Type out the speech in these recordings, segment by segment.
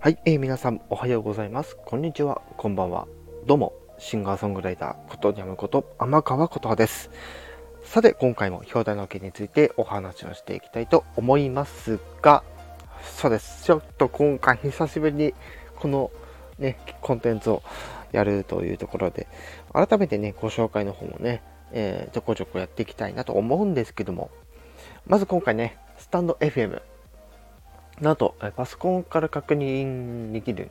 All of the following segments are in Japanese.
はい、えー、皆さんおはようございます。こんにちは、こんばんは。どうも、シンガーソングライター、ことにゃむこと、天川ことはです。さて、今回も表題の件についてお話をしていきたいと思いますが、そうです。ちょっと今回久しぶりにこのね、コンテンツをやるというところで、改めてね、ご紹介の方もね、えー、ちょこちょこやっていきたいなと思うんですけども、まず今回ね、スタンド FM。なんと、パソコンから確認できる、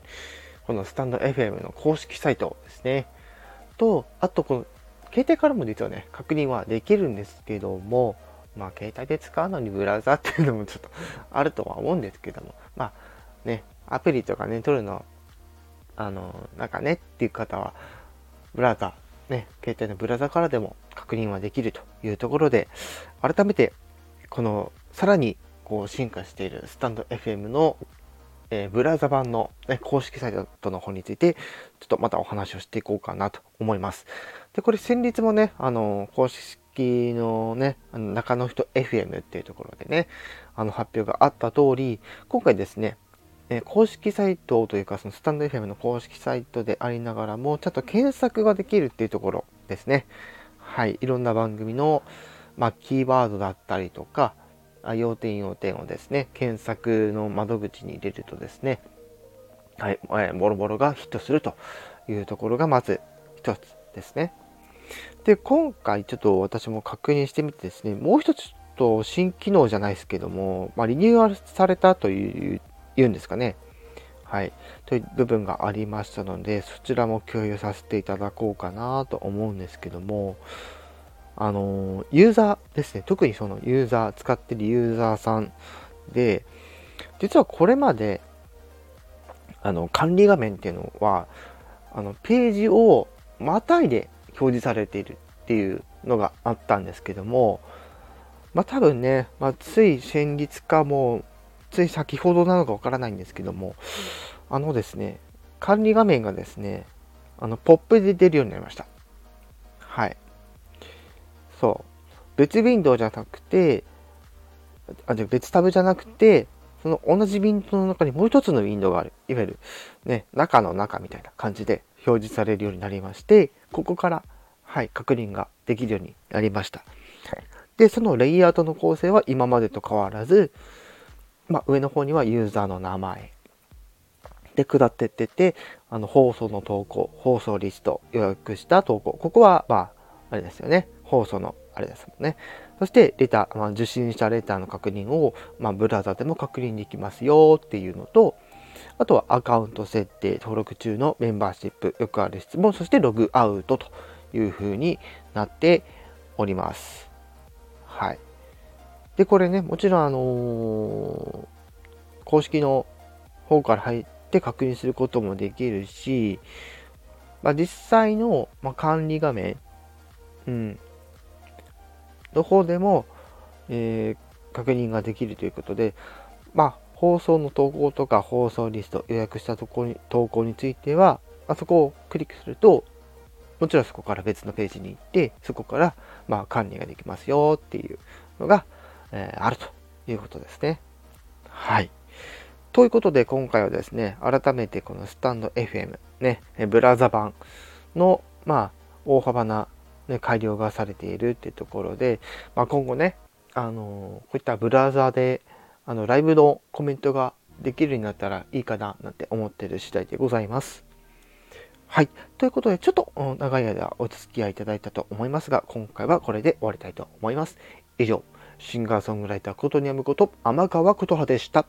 このスタンド FM の公式サイトですね。と、あと、この、携帯からも実はね、確認はできるんですけども、まあ、携帯で使うのにブラウザっていうのもちょっとあるとは思うんですけども、まあ、ね、アプリとかね、撮るの、あの、なんかねっていう方は、ブラウザ、ね、携帯のブラウザからでも確認はできるというところで、改めて、この、さらにこう進化しているスタンド FM の、えー、ブラウザ版の、ね、公式サイトの方について、ちょっとまたお話をしていこうかなと思います。で、これ先日もね、あの、公式のね、あの中の人 FM っていうところでね、あの発表があった通り、今回ですね、え公式サイトというか、そのスタンド FM の公式サイトでありながらも、ちゃんと検索ができるっていうところですね。はい。いろんな番組の、まあ、キーワードだったりとか、要点要点をですね、検索の窓口に入れるとですね、はい、えボロボロがヒットするというところがまず一つですね。で、今回ちょっと私も確認してみてですね、もう一つと新機能じゃないですけども、まあ、リニューアルされたという言うんですかね。はい。という部分がありましたので、そちらも共有させていただこうかなと思うんですけども、あの、ユーザーですね。特にそのユーザー、使ってるユーザーさんで、実はこれまで、あの、管理画面っていうのは、あの、ページをまたいで表示されているっていうのがあったんですけども、まあ多分ね、まあ、つい先日かもう、つい先ほどなのかわからないんですけども、あのですね、管理画面がですね、あの、ポップで出るようになりました。はい。そう。別ウィンドウじゃなくて、あ、じゃ別タブじゃなくて、その同じウィンドウの中にもう一つのウィンドウがある。いわゆる、ね、中の中みたいな感じで表示されるようになりまして、ここから、はい、確認ができるようになりました。で、そのレイアウトの構成は今までと変わらず、まあ、上の方にはユーザーの名前。で、下ってってて、あの、放送の投稿、放送リスト、予約した投稿。ここは、まあ、あれですよね。放送のあれですもんね。そして、レター、まあ、受信したレターの確認を、まあ、ブラウザでも確認できますよっていうのと、あとはアカウント設定、登録中のメンバーシップ、よくある質問、そしてログアウトという風になっております。はい。で、これね、もちろんあのー、公式の方から入って確認することもできるし、まあ、実際の、ま管理画面、うん、の方でも、えー、確認ができるということで、まあ、放送の投稿とか放送リスト、予約したとこに投稿については、あそこをクリックすると、もちろんそこから別のページに行って、そこからまあ管理ができますよっていうのが、えー、あるということですね。はい。ということで今回はですね、改めてこのスタンド FM、ね、ブラウザ版の、まあ、大幅なね、改良がされているっていうところで、まあ、今後ね、あのこういったブラウザーであのライブのコメントができるようになったらいいかななんて思ってる次第でございます。はい。ということで、ちょっと長い間お付き合いいただいたと思いますが、今回はこれで終わりたいと思います。以上、シンガーソングライターことにゃむこと、天川琴葉でした。